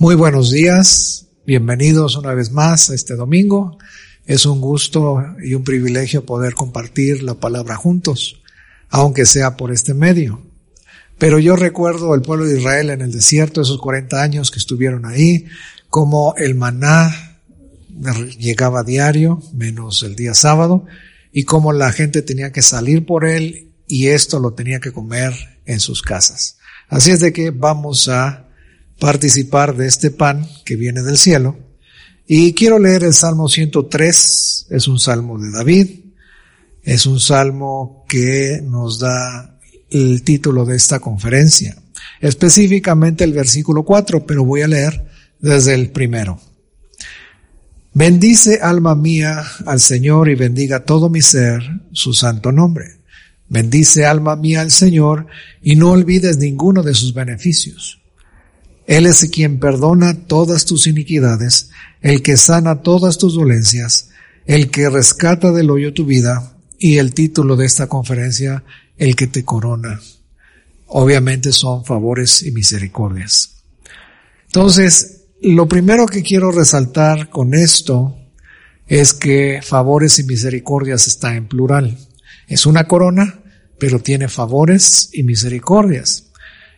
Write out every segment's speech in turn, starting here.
Muy buenos días, bienvenidos una vez más a este domingo. Es un gusto y un privilegio poder compartir la palabra juntos, aunque sea por este medio. Pero yo recuerdo el pueblo de Israel en el desierto, esos 40 años que estuvieron ahí, como el maná llegaba diario, menos el día sábado, y cómo la gente tenía que salir por él y esto lo tenía que comer en sus casas. Así es de que vamos a participar de este pan que viene del cielo. Y quiero leer el Salmo 103, es un salmo de David, es un salmo que nos da el título de esta conferencia, específicamente el versículo 4, pero voy a leer desde el primero. Bendice alma mía al Señor y bendiga todo mi ser su santo nombre. Bendice alma mía al Señor y no olvides ninguno de sus beneficios él es quien perdona todas tus iniquidades, el que sana todas tus dolencias, el que rescata del hoyo tu vida y el título de esta conferencia, el que te corona. Obviamente son favores y misericordias. Entonces, lo primero que quiero resaltar con esto es que favores y misericordias está en plural. Es una corona, pero tiene favores y misericordias.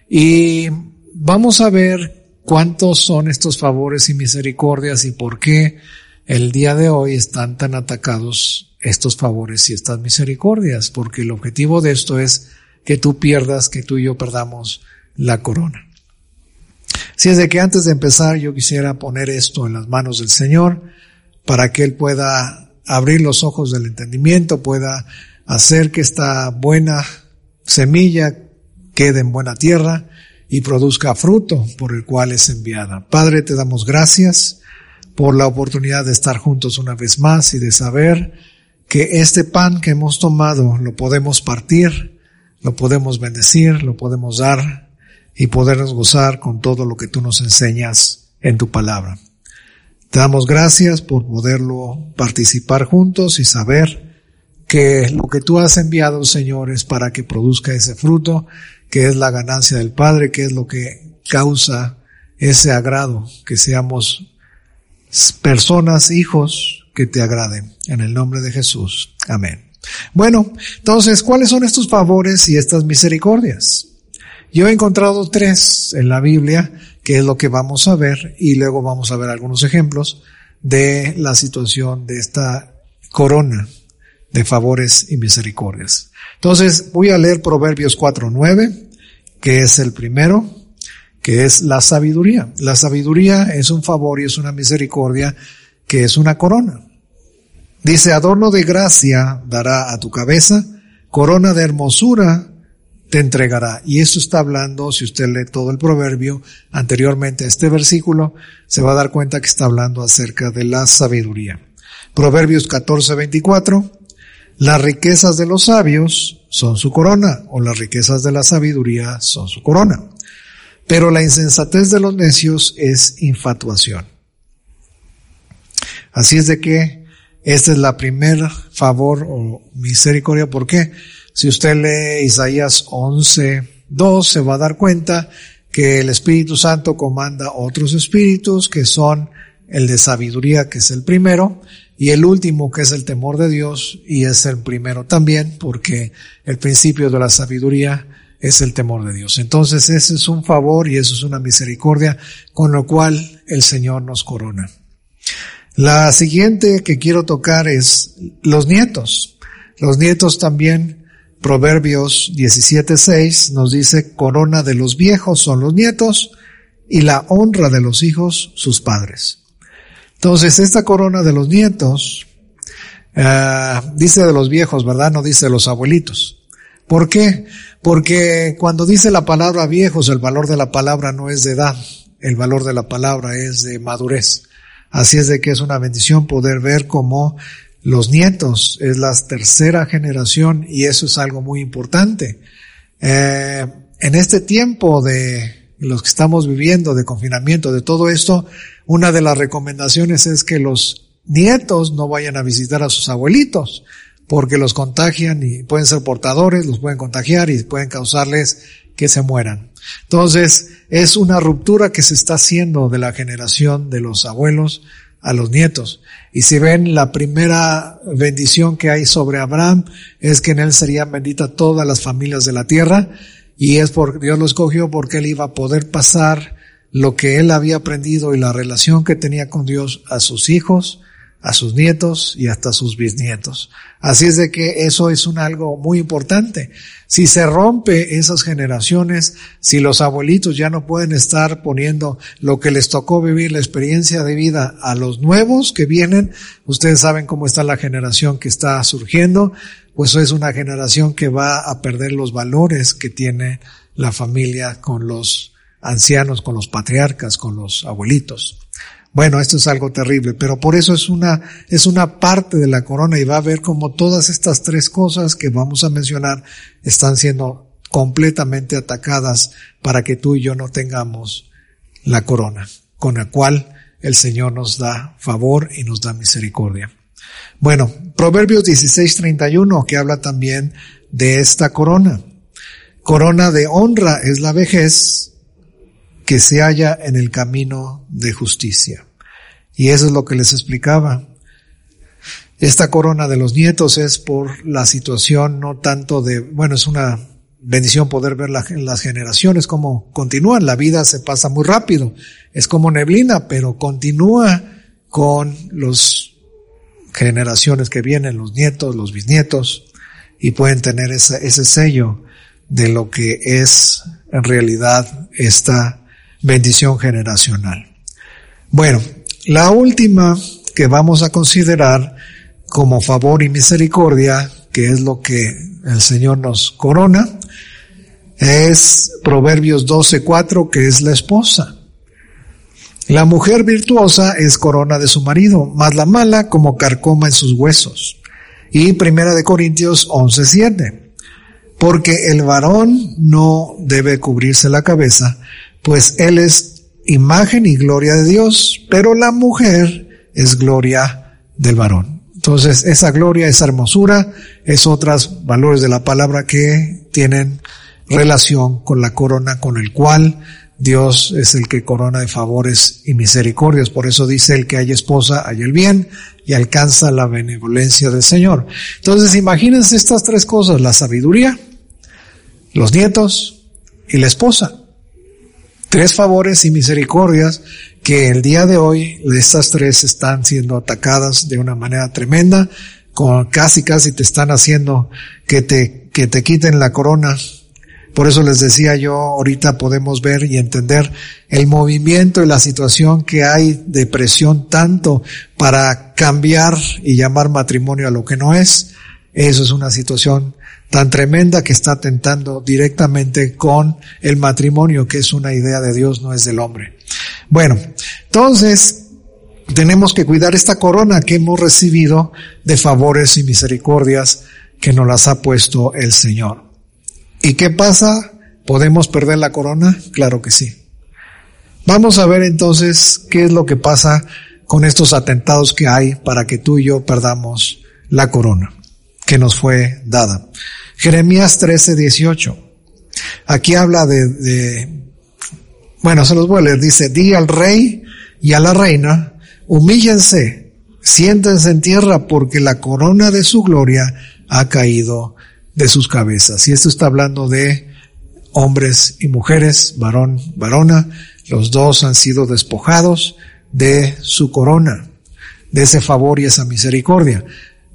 Y vamos a ver cuántos son estos favores y misericordias y por qué el día de hoy están tan atacados estos favores y estas misericordias, porque el objetivo de esto es que tú pierdas, que tú y yo perdamos la corona. Si es de que antes de empezar yo quisiera poner esto en las manos del Señor para que Él pueda abrir los ojos del entendimiento, pueda hacer que esta buena semilla quede en buena tierra y produzca fruto por el cual es enviada. Padre, te damos gracias por la oportunidad de estar juntos una vez más y de saber que este pan que hemos tomado lo podemos partir, lo podemos bendecir, lo podemos dar y podernos gozar con todo lo que tú nos enseñas en tu palabra. Te damos gracias por poderlo participar juntos y saber que lo que tú has enviado, Señor, es para que produzca ese fruto que es la ganancia del Padre, que es lo que causa ese agrado, que seamos personas, hijos que te agraden. En el nombre de Jesús. Amén. Bueno, entonces, ¿cuáles son estos favores y estas misericordias? Yo he encontrado tres en la Biblia, que es lo que vamos a ver, y luego vamos a ver algunos ejemplos de la situación de esta corona de favores y misericordias. Entonces voy a leer Proverbios 4.9, que es el primero, que es la sabiduría. La sabiduría es un favor y es una misericordia que es una corona. Dice, adorno de gracia dará a tu cabeza, corona de hermosura te entregará. Y esto está hablando, si usted lee todo el proverbio anteriormente a este versículo, se va a dar cuenta que está hablando acerca de la sabiduría. Proverbios 14, 24, las riquezas de los sabios son su corona, o las riquezas de la sabiduría son su corona. Pero la insensatez de los necios es infatuación. Así es de que esta es la primera favor o misericordia. ¿Por qué? Si usted lee Isaías 11, 2, se va a dar cuenta que el Espíritu Santo comanda otros espíritus que son el de sabiduría, que es el primero, y el último, que es el temor de Dios, y es el primero también, porque el principio de la sabiduría es el temor de Dios. Entonces ese es un favor y eso es una misericordia con lo cual el Señor nos corona. La siguiente que quiero tocar es los nietos. Los nietos también, Proverbios 17.6 nos dice, corona de los viejos son los nietos y la honra de los hijos sus padres. Entonces, esta corona de los nietos, eh, dice de los viejos, ¿verdad? No dice de los abuelitos. ¿Por qué? Porque cuando dice la palabra viejos, el valor de la palabra no es de edad, el valor de la palabra es de madurez. Así es de que es una bendición poder ver cómo los nietos es la tercera generación y eso es algo muy importante. Eh, en este tiempo de los que estamos viviendo, de confinamiento, de todo esto, una de las recomendaciones es que los nietos no vayan a visitar a sus abuelitos porque los contagian y pueden ser portadores, los pueden contagiar y pueden causarles que se mueran. Entonces, es una ruptura que se está haciendo de la generación de los abuelos a los nietos. Y si ven la primera bendición que hay sobre Abraham es que en él serían benditas todas las familias de la tierra y es porque Dios lo escogió porque él iba a poder pasar lo que él había aprendido y la relación que tenía con Dios a sus hijos, a sus nietos y hasta a sus bisnietos. Así es de que eso es un algo muy importante. Si se rompe esas generaciones, si los abuelitos ya no pueden estar poniendo lo que les tocó vivir, la experiencia de vida a los nuevos que vienen, ustedes saben cómo está la generación que está surgiendo, pues es una generación que va a perder los valores que tiene la familia con los ancianos, con los patriarcas, con los abuelitos. Bueno, esto es algo terrible, pero por eso es una, es una parte de la corona y va a ver como todas estas tres cosas que vamos a mencionar están siendo completamente atacadas para que tú y yo no tengamos la corona, con la cual el Señor nos da favor y nos da misericordia. Bueno, Proverbios 16:31 que habla también de esta corona. Corona de honra es la vejez, que se halla en el camino de justicia. Y eso es lo que les explicaba. Esta corona de los nietos es por la situación no tanto de, bueno, es una bendición poder ver las generaciones cómo continúan. La vida se pasa muy rápido. Es como neblina, pero continúa con los generaciones que vienen, los nietos, los bisnietos, y pueden tener ese, sello de lo que es en realidad esta bendición generacional. Bueno, la última que vamos a considerar como favor y misericordia, que es lo que el Señor nos corona, es Proverbios 12:4, que es la esposa. La mujer virtuosa es corona de su marido, más la mala como carcoma en sus huesos. Y Primera de Corintios 11:7. Porque el varón no debe cubrirse la cabeza, pues Él es imagen y gloria de Dios, pero la mujer es gloria del varón. Entonces, esa gloria, esa hermosura, es otros valores de la palabra que tienen relación con la corona con el cual Dios es el que corona de favores y misericordias. Por eso dice el que hay esposa, hay el bien y alcanza la benevolencia del Señor. Entonces, imagínense estas tres cosas, la sabiduría, los nietos y la esposa tres favores y misericordias que el día de hoy estas tres están siendo atacadas de una manera tremenda, con casi casi te están haciendo que te, que te quiten la corona. Por eso les decía yo, ahorita podemos ver y entender el movimiento y la situación que hay de presión tanto para cambiar y llamar matrimonio a lo que no es. Eso es una situación tan tremenda que está tentando directamente con el matrimonio, que es una idea de Dios, no es del hombre. Bueno, entonces tenemos que cuidar esta corona que hemos recibido de favores y misericordias que nos las ha puesto el Señor. ¿Y qué pasa? ¿Podemos perder la corona? Claro que sí. Vamos a ver entonces qué es lo que pasa con estos atentados que hay para que tú y yo perdamos la corona que nos fue dada. Jeremías 13, 18. Aquí habla de, de, bueno, se los voy a leer. Dice, di al rey y a la reina, humíllense, siéntense en tierra porque la corona de su gloria ha caído de sus cabezas. Y esto está hablando de hombres y mujeres, varón, varona. Los dos han sido despojados de su corona, de ese favor y esa misericordia.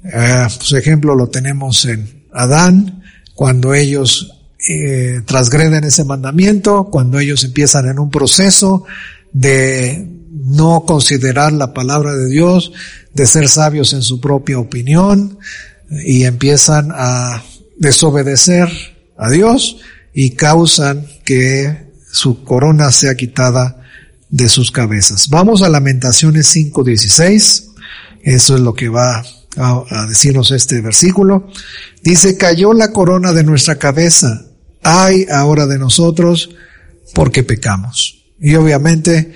Pues ejemplo lo tenemos en Adán, cuando ellos eh, transgreden ese mandamiento, cuando ellos empiezan en un proceso de no considerar la palabra de Dios, de ser sabios en su propia opinión y empiezan a desobedecer a Dios y causan que su corona sea quitada de sus cabezas. Vamos a Lamentaciones 5:16. Eso es lo que va a, decirnos este versículo. Dice, cayó la corona de nuestra cabeza. Ay ahora de nosotros porque pecamos. Y obviamente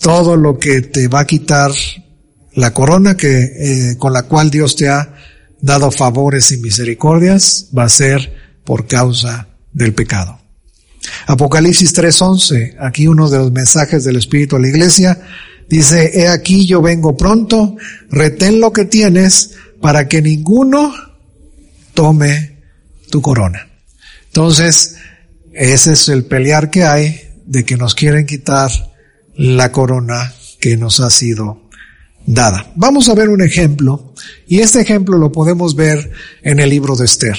todo lo que te va a quitar la corona que, eh, con la cual Dios te ha dado favores y misericordias va a ser por causa del pecado. Apocalipsis 3:11, aquí uno de los mensajes del Espíritu a la iglesia, dice, he aquí yo vengo pronto, retén lo que tienes para que ninguno tome tu corona. Entonces, ese es el pelear que hay de que nos quieren quitar la corona que nos ha sido dada. Vamos a ver un ejemplo, y este ejemplo lo podemos ver en el libro de Esther.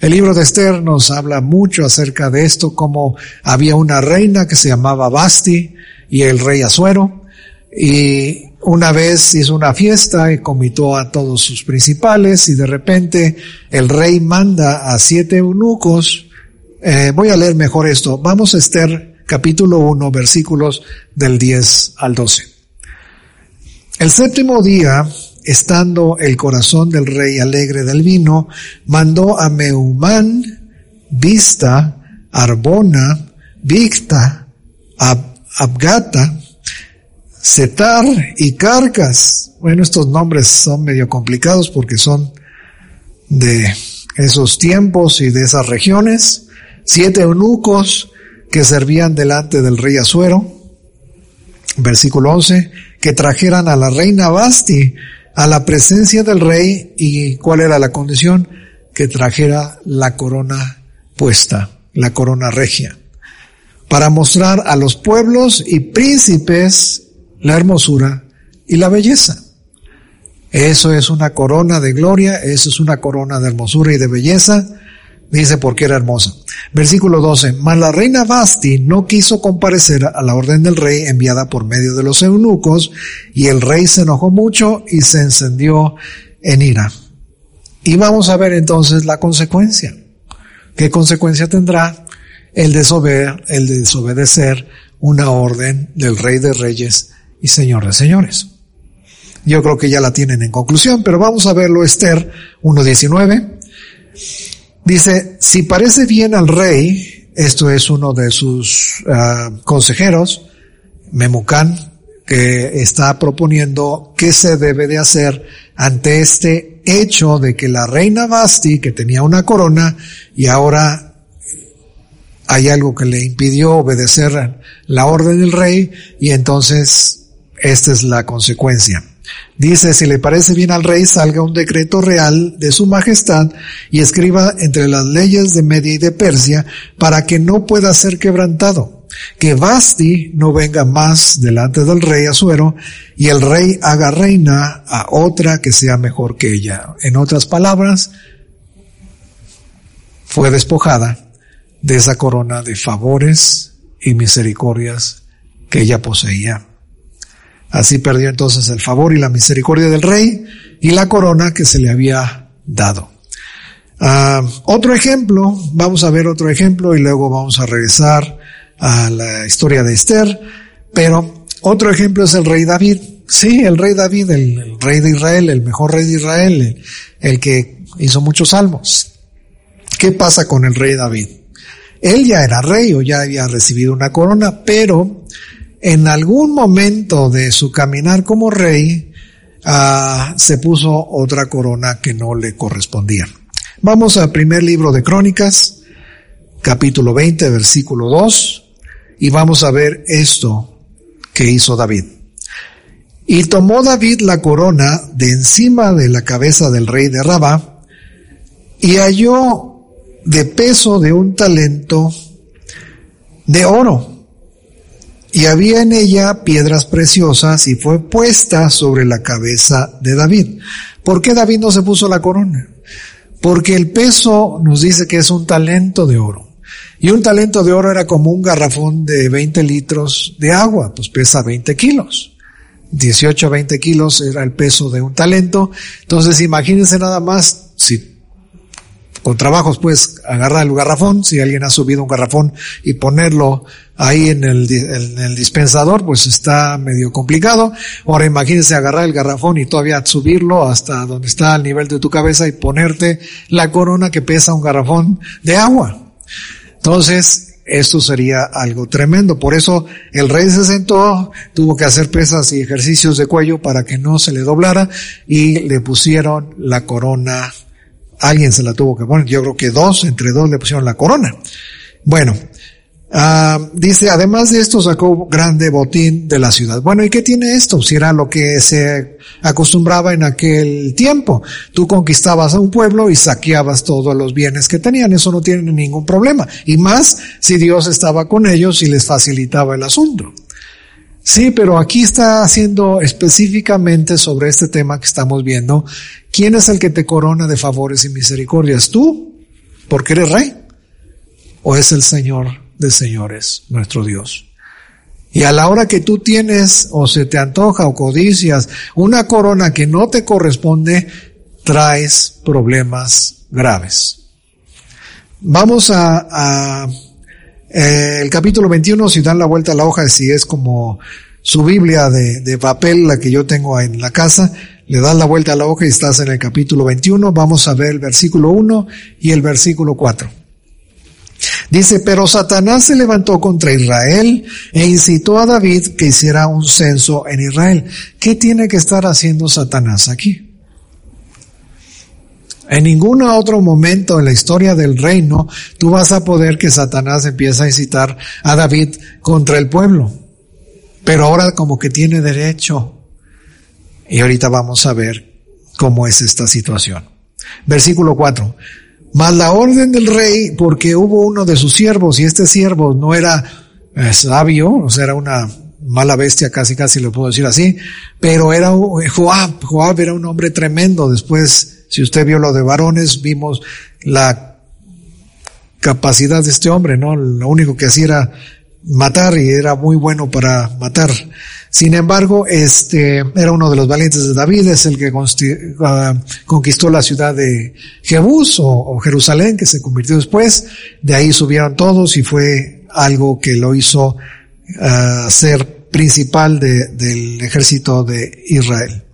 El libro de Esther nos habla mucho acerca de esto, como había una reina que se llamaba Basti y el rey Azuero, y una vez hizo una fiesta y comitó a todos sus principales y de repente el rey manda a siete eunucos. Eh, voy a leer mejor esto. Vamos a Esther capítulo 1 versículos del 10 al 12. El séptimo día, estando el corazón del rey alegre del vino, mandó a Meumán, Vista, Arbona, Victa, Abgata, Setar y Carcas. Bueno, estos nombres son medio complicados porque son de esos tiempos y de esas regiones. Siete eunucos que servían delante del rey Azuero. Versículo 11, que trajeran a la reina Basti a la presencia del rey y cuál era la condición que trajera la corona puesta, la corona regia, para mostrar a los pueblos y príncipes la hermosura y la belleza. Eso es una corona de gloria, eso es una corona de hermosura y de belleza, dice porque era hermosa. Versículo 12, mas la reina Basti no quiso comparecer a la orden del rey enviada por medio de los eunucos, y el rey se enojó mucho y se encendió en ira. Y vamos a ver entonces la consecuencia. ¿Qué consecuencia tendrá el desobedecer, el desobedecer una orden del rey de reyes y señor de señores? Yo creo que ya la tienen en conclusión, pero vamos a verlo Esther 1.19. Dice, si parece bien al rey, esto es uno de sus ah, consejeros, Memucán, que está proponiendo qué se debe de hacer ante este hecho de que la reina Basti, que tenía una corona, y ahora hay algo que le impidió obedecer la orden del rey, y entonces esta es la consecuencia. Dice, si le parece bien al rey, salga un decreto real de su majestad y escriba entre las leyes de Media y de Persia para que no pueda ser quebrantado. Que Basti no venga más delante del rey Azuero y el rey haga reina a otra que sea mejor que ella. En otras palabras, fue despojada de esa corona de favores y misericordias que ella poseía. Así perdió entonces el favor y la misericordia del rey y la corona que se le había dado. Ah, otro ejemplo, vamos a ver otro ejemplo y luego vamos a regresar a la historia de Esther, pero otro ejemplo es el rey David. Sí, el rey David, el, rey de Israel, el mejor rey de Israel, el, el que hizo muchos salmos. ¿Qué pasa con el rey David? Él ya era rey o ya había recibido una corona, pero en algún momento de su caminar como rey, ah, se puso otra corona que no le correspondía. Vamos al primer libro de Crónicas, capítulo 20, versículo 2, y vamos a ver esto que hizo David. Y tomó David la corona de encima de la cabeza del rey de Rabá, y halló de peso de un talento de oro y había en ella piedras preciosas y fue puesta sobre la cabeza de David. ¿Por qué David no se puso la corona? Porque el peso nos dice que es un talento de oro. Y un talento de oro era como un garrafón de 20 litros de agua, pues pesa 20 kilos. 18 a 20 kilos era el peso de un talento. Entonces imagínense nada más si con trabajos pues agarrar el garrafón, si alguien ha subido un garrafón y ponerlo ahí en el, en el, dispensador, pues está medio complicado. Ahora imagínense agarrar el garrafón y todavía subirlo hasta donde está al nivel de tu cabeza y ponerte la corona que pesa un garrafón de agua. Entonces, esto sería algo tremendo. Por eso el rey se sentó, tuvo que hacer pesas y ejercicios de cuello para que no se le doblara y le pusieron la corona Alguien se la tuvo que poner. Yo creo que dos, entre dos le pusieron la corona. Bueno, ah, dice, además de esto sacó grande botín de la ciudad. Bueno, ¿y qué tiene esto? Si era lo que se acostumbraba en aquel tiempo. Tú conquistabas a un pueblo y saqueabas todos los bienes que tenían. Eso no tiene ningún problema. Y más si Dios estaba con ellos y les facilitaba el asunto. Sí, pero aquí está haciendo específicamente sobre este tema que estamos viendo. ¿Quién es el que te corona de favores y misericordias? ¿Tú? ¿Porque eres rey? ¿O es el Señor de señores, nuestro Dios? Y a la hora que tú tienes o se te antoja o codicias una corona que no te corresponde, traes problemas graves. Vamos a, a eh, el capítulo 21, si dan la vuelta a la hoja, si es como su Biblia de, papel, la que yo tengo en la casa, le das la vuelta a la hoja y estás en el capítulo 21, vamos a ver el versículo 1 y el versículo 4. Dice, pero Satanás se levantó contra Israel e incitó a David que hiciera un censo en Israel. ¿Qué tiene que estar haciendo Satanás aquí? En ningún otro momento en la historia del reino tú vas a poder que Satanás empiece a incitar a David contra el pueblo. Pero ahora como que tiene derecho. Y ahorita vamos a ver cómo es esta situación. Versículo 4. Mas la orden del rey, porque hubo uno de sus siervos, y este siervo no era eh, sabio, o sea, era una mala bestia, casi casi lo puedo decir así, pero era Joab, Joab era un hombre tremendo, después si usted vio lo de varones, vimos la capacidad de este hombre, ¿no? Lo único que hacía era matar y era muy bueno para matar. Sin embargo, este era uno de los valientes de David, es el que ah, conquistó la ciudad de Jebús o, Jerusalén, que se convirtió después. De ahí subieron todos y fue algo que lo hizo uh, ser principal de, del ejército de Israel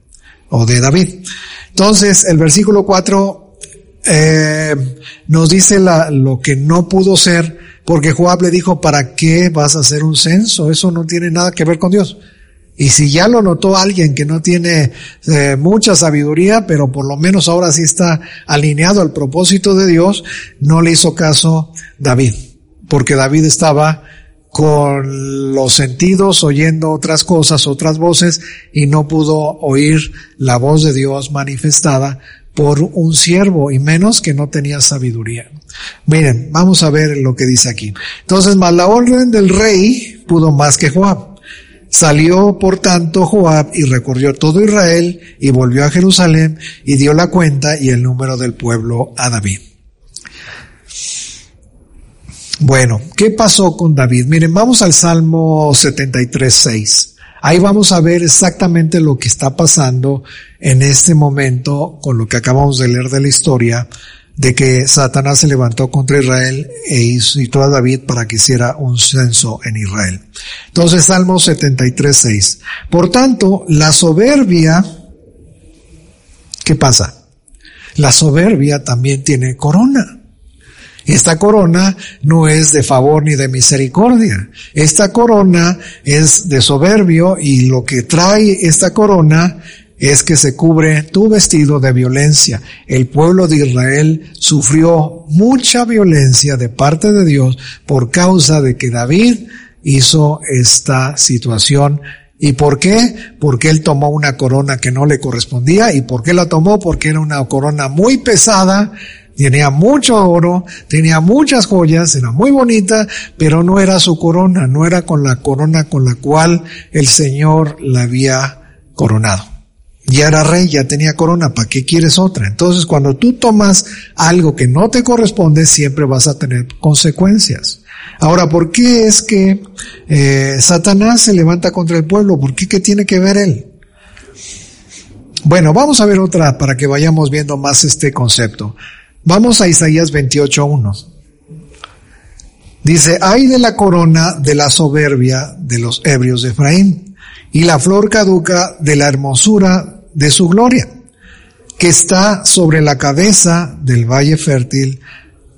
o de David. Entonces, el versículo 4 eh, nos dice lo que no pudo ser, porque Joab le dijo, ¿para qué vas a hacer un censo? Eso no tiene nada que ver con Dios. Y si ya lo notó alguien que no tiene eh, mucha sabiduría, pero por lo menos ahora sí está alineado al propósito de Dios, no le hizo caso David, porque David estaba con los sentidos oyendo otras cosas, otras voces, y no pudo oír la voz de Dios manifestada por un siervo, y menos que no tenía sabiduría. Miren, vamos a ver lo que dice aquí. Entonces, más la orden del rey pudo más que Joab. Salió por tanto Joab y recorrió todo Israel y volvió a Jerusalén y dio la cuenta y el número del pueblo a David. Bueno, ¿qué pasó con David? Miren, vamos al Salmo 73, 6. Ahí vamos a ver exactamente lo que está pasando en este momento con lo que acabamos de leer de la historia de que Satanás se levantó contra Israel e hizo a David para que hiciera un censo en Israel. Entonces, Salmo 73, 6. Por tanto, la soberbia, ¿qué pasa? La soberbia también tiene corona. Esta corona no es de favor ni de misericordia. Esta corona es de soberbio y lo que trae esta corona es que se cubre tu vestido de violencia. El pueblo de Israel sufrió mucha violencia de parte de Dios por causa de que David hizo esta situación. ¿Y por qué? Porque él tomó una corona que no le correspondía. ¿Y por qué la tomó? Porque era una corona muy pesada Tenía mucho oro, tenía muchas joyas, era muy bonita, pero no era su corona, no era con la corona con la cual el Señor la había coronado. Ya era rey, ya tenía corona, ¿para qué quieres otra? Entonces cuando tú tomas algo que no te corresponde, siempre vas a tener consecuencias. Ahora, ¿por qué es que eh, Satanás se levanta contra el pueblo? ¿Por qué? ¿Qué tiene que ver él? Bueno, vamos a ver otra para que vayamos viendo más este concepto. Vamos a Isaías 28.1. Dice, hay de la corona de la soberbia de los ebrios de Efraín y la flor caduca de la hermosura de su gloria, que está sobre la cabeza del valle fértil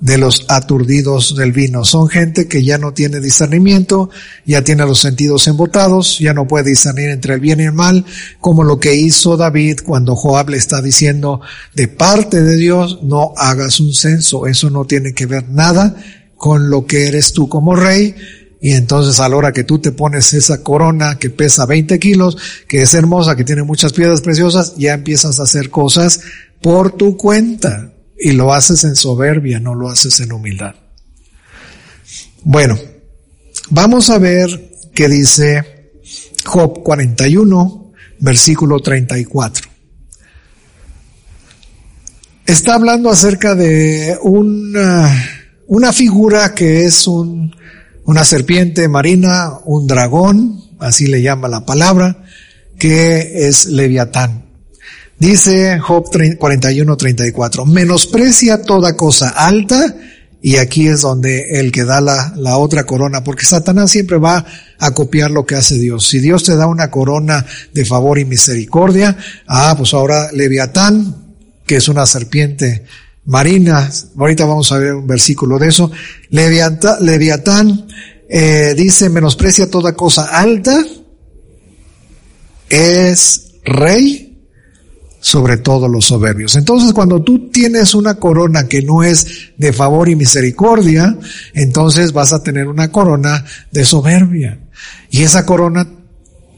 de los aturdidos del vino. Son gente que ya no tiene discernimiento, ya tiene los sentidos embotados, ya no puede discernir entre el bien y el mal, como lo que hizo David cuando Joab le está diciendo de parte de Dios, no hagas un censo. Eso no tiene que ver nada con lo que eres tú como rey. Y entonces a la hora que tú te pones esa corona que pesa 20 kilos, que es hermosa, que tiene muchas piedras preciosas, ya empiezas a hacer cosas por tu cuenta y lo haces en soberbia, no lo haces en humildad. Bueno, vamos a ver qué dice Job 41, versículo 34. Está hablando acerca de una, una figura que es un, una serpiente marina, un dragón, así le llama la palabra, que es Leviatán. Dice Job 41, 34, menosprecia toda cosa alta, y aquí es donde el que da la, la otra corona, porque Satanás siempre va a copiar lo que hace Dios. Si Dios te da una corona de favor y misericordia, ah, pues ahora Leviatán, que es una serpiente marina, ahorita vamos a ver un versículo de eso, Leviatán, Leviatán eh, dice, menosprecia toda cosa alta, es rey sobre todos los soberbios. Entonces, cuando tú tienes una corona que no es de favor y misericordia, entonces vas a tener una corona de soberbia. Y esa corona,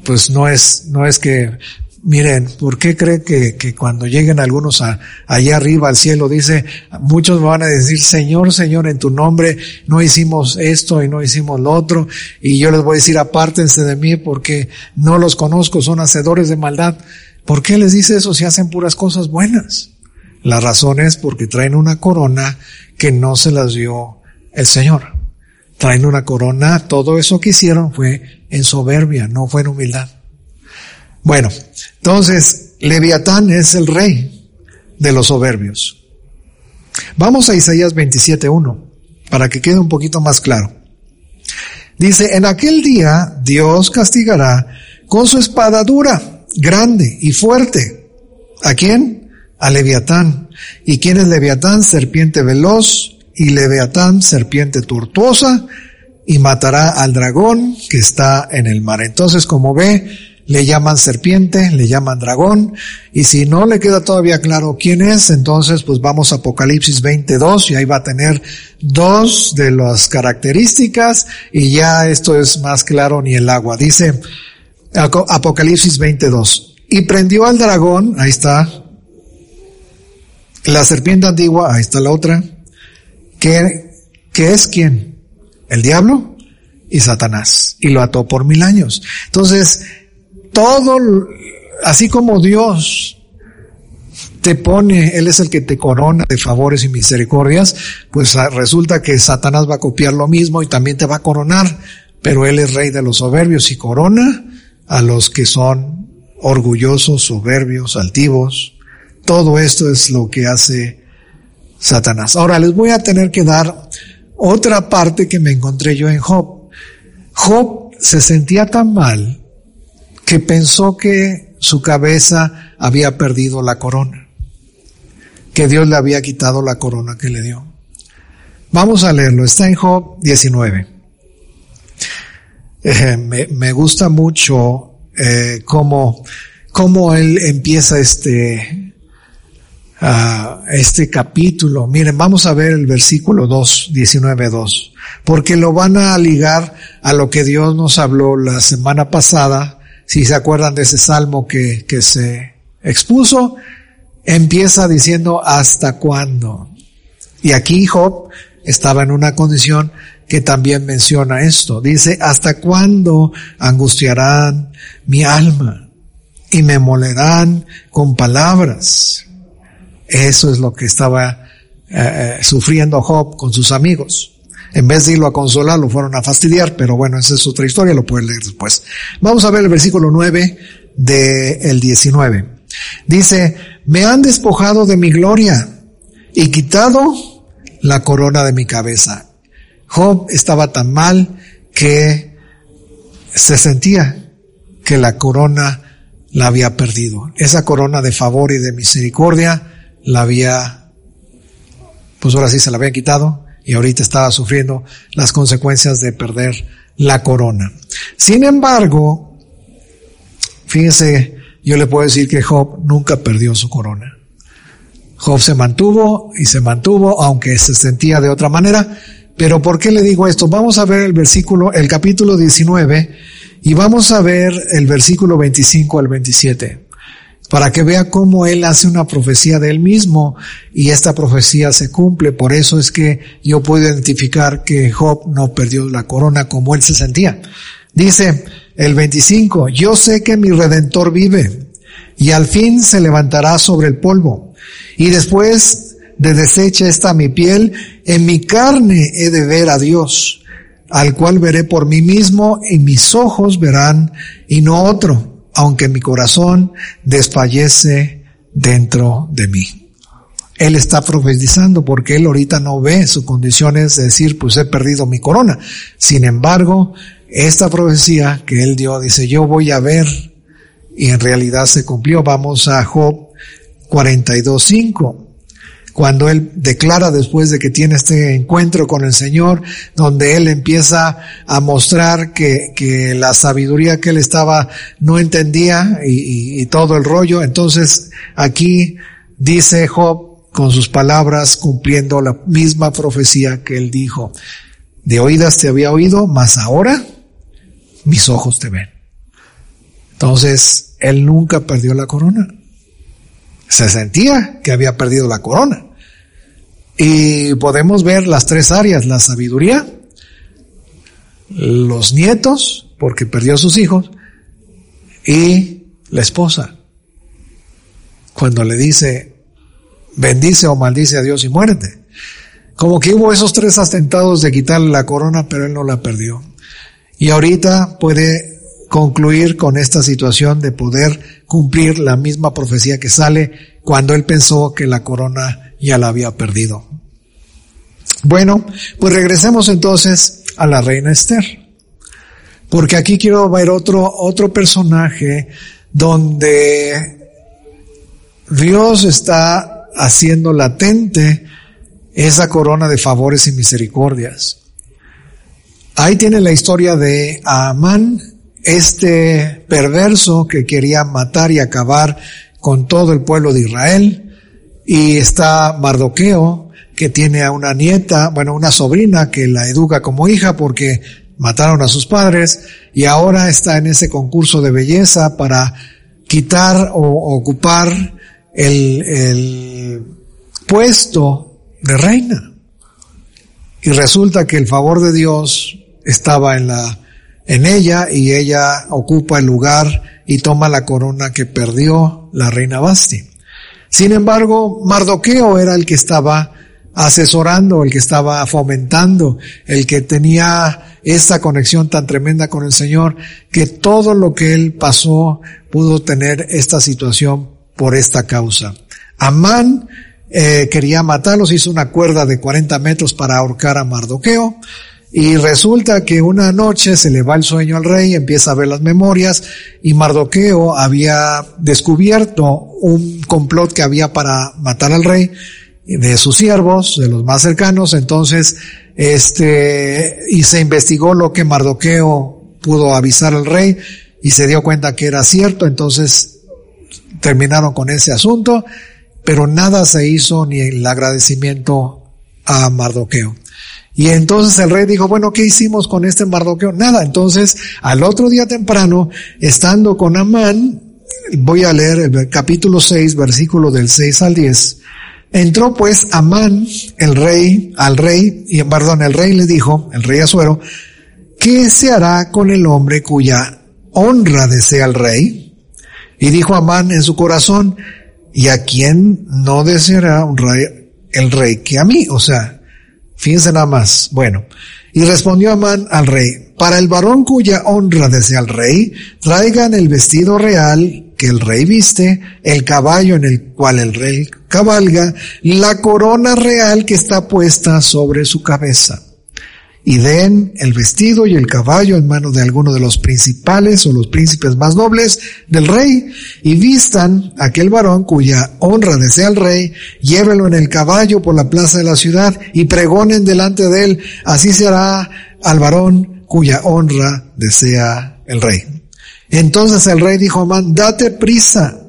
pues no es, no es que, miren, ¿por qué cree que, que cuando lleguen algunos a, allá arriba al cielo, dice, muchos van a decir, Señor, Señor, en tu nombre no hicimos esto y no hicimos lo otro, y yo les voy a decir, apártense de mí porque no los conozco, son hacedores de maldad. ¿Por qué les dice eso si hacen puras cosas buenas? La razón es porque traen una corona que no se las dio el Señor. Traen una corona, todo eso que hicieron fue en soberbia, no fue en humildad. Bueno, entonces, Leviatán es el rey de los soberbios. Vamos a Isaías 27.1, para que quede un poquito más claro. Dice, en aquel día Dios castigará con su espada dura grande y fuerte. ¿A quién? A Leviatán. ¿Y quién es Leviatán? Serpiente veloz y Leviatán, serpiente tortuosa, y matará al dragón que está en el mar. Entonces, como ve, le llaman serpiente, le llaman dragón, y si no le queda todavía claro quién es, entonces pues vamos a Apocalipsis 22 y ahí va a tener dos de las características y ya esto es más claro ni el agua. Dice, Apocalipsis 22. Y prendió al dragón, ahí está, la serpiente antigua, ahí está la otra, que, que es quién? El diablo y Satanás. Y lo ató por mil años. Entonces, todo, así como Dios te pone, Él es el que te corona de favores y misericordias, pues resulta que Satanás va a copiar lo mismo y también te va a coronar, pero Él es rey de los soberbios y corona a los que son orgullosos, soberbios, altivos. Todo esto es lo que hace Satanás. Ahora les voy a tener que dar otra parte que me encontré yo en Job. Job se sentía tan mal que pensó que su cabeza había perdido la corona, que Dios le había quitado la corona que le dio. Vamos a leerlo, está en Job 19. Eh, me, gusta mucho eh, cómo, cómo él empieza este, uh, este capítulo. Miren, vamos a ver el versículo 2, 19, 2, porque lo van a ligar a lo que Dios nos habló la semana pasada, si se acuerdan de ese salmo que, que se expuso, empieza diciendo hasta cuándo. Y aquí Job estaba en una condición que también menciona esto. Dice, ¿hasta cuándo angustiarán mi alma y me molerán con palabras? Eso es lo que estaba eh, eh, sufriendo Job con sus amigos. En vez de irlo a consolar, lo fueron a fastidiar, pero bueno, esa es otra historia, lo pueden leer después. Vamos a ver el versículo 9 del el 19. Dice, me han despojado de mi gloria y quitado la corona de mi cabeza. Job estaba tan mal que se sentía que la corona la había perdido. Esa corona de favor y de misericordia la había, pues ahora sí se la habían quitado y ahorita estaba sufriendo las consecuencias de perder la corona. Sin embargo, fíjense, yo le puedo decir que Job nunca perdió su corona. Job se mantuvo y se mantuvo, aunque se sentía de otra manera. Pero ¿por qué le digo esto? Vamos a ver el versículo, el capítulo 19 y vamos a ver el versículo 25 al 27 para que vea cómo él hace una profecía de él mismo y esta profecía se cumple. Por eso es que yo puedo identificar que Job no perdió la corona como él se sentía. Dice el 25, yo sé que mi redentor vive y al fin se levantará sobre el polvo y después de deshecha esta mi piel, en mi carne he de ver a Dios, al cual veré por mí mismo y mis ojos verán y no otro, aunque mi corazón desfallece dentro de mí. Él está profetizando porque él ahorita no ve sus condiciones de decir, pues he perdido mi corona. Sin embargo, esta profecía que él dio dice, yo voy a ver y en realidad se cumplió. Vamos a Job 42.5 cuando él declara después de que tiene este encuentro con el Señor, donde él empieza a mostrar que, que la sabiduría que él estaba no entendía y, y, todo el rollo. Entonces aquí dice Job con sus palabras cumpliendo la misma profecía que él dijo. De oídas te había oído, mas ahora mis ojos te ven. Entonces, él nunca perdió la corona. Se sentía que había perdido la corona. Y podemos ver las tres áreas, la sabiduría, los nietos, porque perdió a sus hijos, y la esposa. Cuando le dice, bendice o maldice a Dios y muérete. Como que hubo esos tres atentados de quitarle la corona, pero él no la perdió. Y ahorita puede concluir con esta situación de poder cumplir la misma profecía que sale cuando él pensó que la corona ya la había perdido. Bueno, pues regresemos entonces a la reina Esther. Porque aquí quiero ver otro, otro personaje donde Dios está haciendo latente esa corona de favores y misericordias. Ahí tiene la historia de Amán, este perverso que quería matar y acabar con todo el pueblo de Israel. Y está Mardoqueo, que tiene a una nieta, bueno, una sobrina que la educa como hija porque mataron a sus padres y ahora está en ese concurso de belleza para quitar o ocupar el, el puesto de reina. Y resulta que el favor de Dios estaba en la en ella y ella ocupa el lugar y toma la corona que perdió la reina Basti. Sin embargo, Mardoqueo era el que estaba asesorando, el que estaba fomentando, el que tenía esta conexión tan tremenda con el Señor, que todo lo que él pasó pudo tener esta situación por esta causa. Amán eh, quería matarlos, hizo una cuerda de 40 metros para ahorcar a Mardoqueo. Y resulta que una noche se le va el sueño al rey, empieza a ver las memorias y Mardoqueo había descubierto un complot que había para matar al rey de sus siervos, de los más cercanos, entonces, este, y se investigó lo que Mardoqueo pudo avisar al rey y se dio cuenta que era cierto, entonces terminaron con ese asunto, pero nada se hizo ni el agradecimiento a Mardoqueo. Y entonces el rey dijo, bueno, ¿qué hicimos con este Mardoqueo? Nada. Entonces, al otro día temprano, estando con Amán, voy a leer el capítulo 6, versículo del 6 al 10. Entró pues Amán, el rey, al rey, y perdón, el rey le dijo, el rey Azuero, ¿qué se hará con el hombre cuya honra desea el rey? Y dijo Amán en su corazón, ¿y a quién no deseará un el rey que a mí? O sea, Fíjense nada más. Bueno, y respondió Amán al rey, para el varón cuya honra desea el rey, traigan el vestido real que el rey viste, el caballo en el cual el rey cabalga, la corona real que está puesta sobre su cabeza. Y den el vestido y el caballo en manos de alguno de los principales o los príncipes más nobles del rey, y vistan aquel varón cuya honra desea el rey, llévenlo en el caballo por la plaza de la ciudad y pregonen delante de él, así será al varón cuya honra desea el rey. Entonces el rey dijo a Amán, date prisa,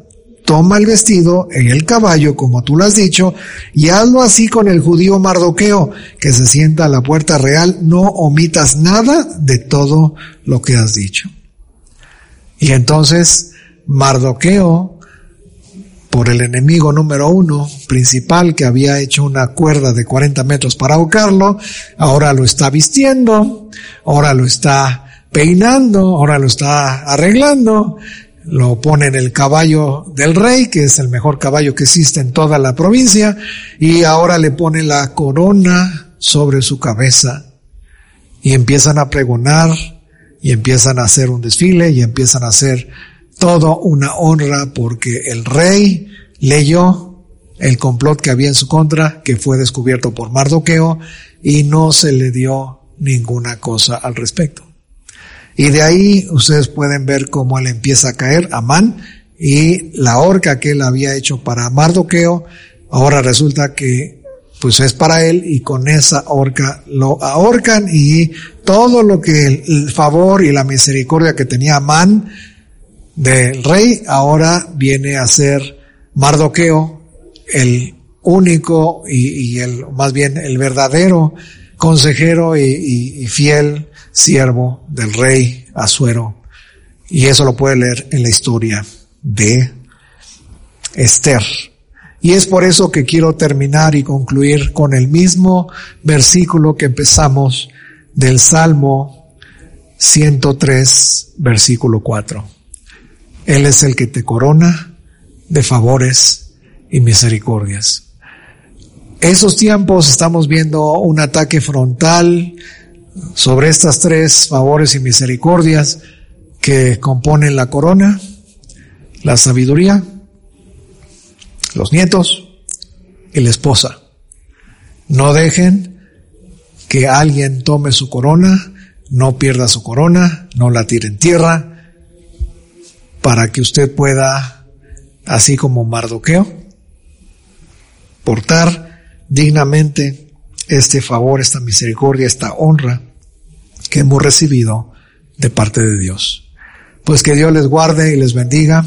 toma el vestido en el caballo, como tú lo has dicho, y hazlo así con el judío Mardoqueo, que se sienta a la puerta real, no omitas nada de todo lo que has dicho. Y entonces Mardoqueo, por el enemigo número uno, principal, que había hecho una cuerda de 40 metros para ahogarlo, ahora lo está vistiendo, ahora lo está peinando, ahora lo está arreglando, lo pone en el caballo del rey, que es el mejor caballo que existe en toda la provincia, y ahora le pone la corona sobre su cabeza y empiezan a pregonar y empiezan a hacer un desfile y empiezan a hacer todo una honra porque el rey leyó el complot que había en su contra, que fue descubierto por Mardoqueo, y no se le dio ninguna cosa al respecto. Y de ahí ustedes pueden ver cómo él empieza a caer, Amán, y la horca que él había hecho para Mardoqueo, ahora resulta que pues es para él y con esa horca lo ahorcan y todo lo que el, favor y la misericordia que tenía Amán del rey ahora viene a ser Mardoqueo, el único y, el más bien el verdadero consejero y fiel siervo del rey Asuero. Y eso lo puede leer en la historia de Esther. Y es por eso que quiero terminar y concluir con el mismo versículo que empezamos del Salmo 103, versículo 4. Él es el que te corona de favores y misericordias. Esos tiempos estamos viendo un ataque frontal sobre estas tres favores y misericordias que componen la corona, la sabiduría, los nietos y la esposa. No dejen que alguien tome su corona, no pierda su corona, no la tire en tierra, para que usted pueda, así como Mardoqueo, portar dignamente este favor, esta misericordia, esta honra que hemos recibido de parte de Dios. Pues que Dios les guarde y les bendiga.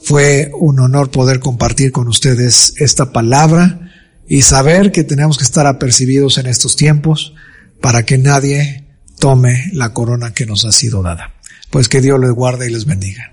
Fue un honor poder compartir con ustedes esta palabra y saber que tenemos que estar apercibidos en estos tiempos para que nadie tome la corona que nos ha sido dada. Pues que Dios les guarde y les bendiga.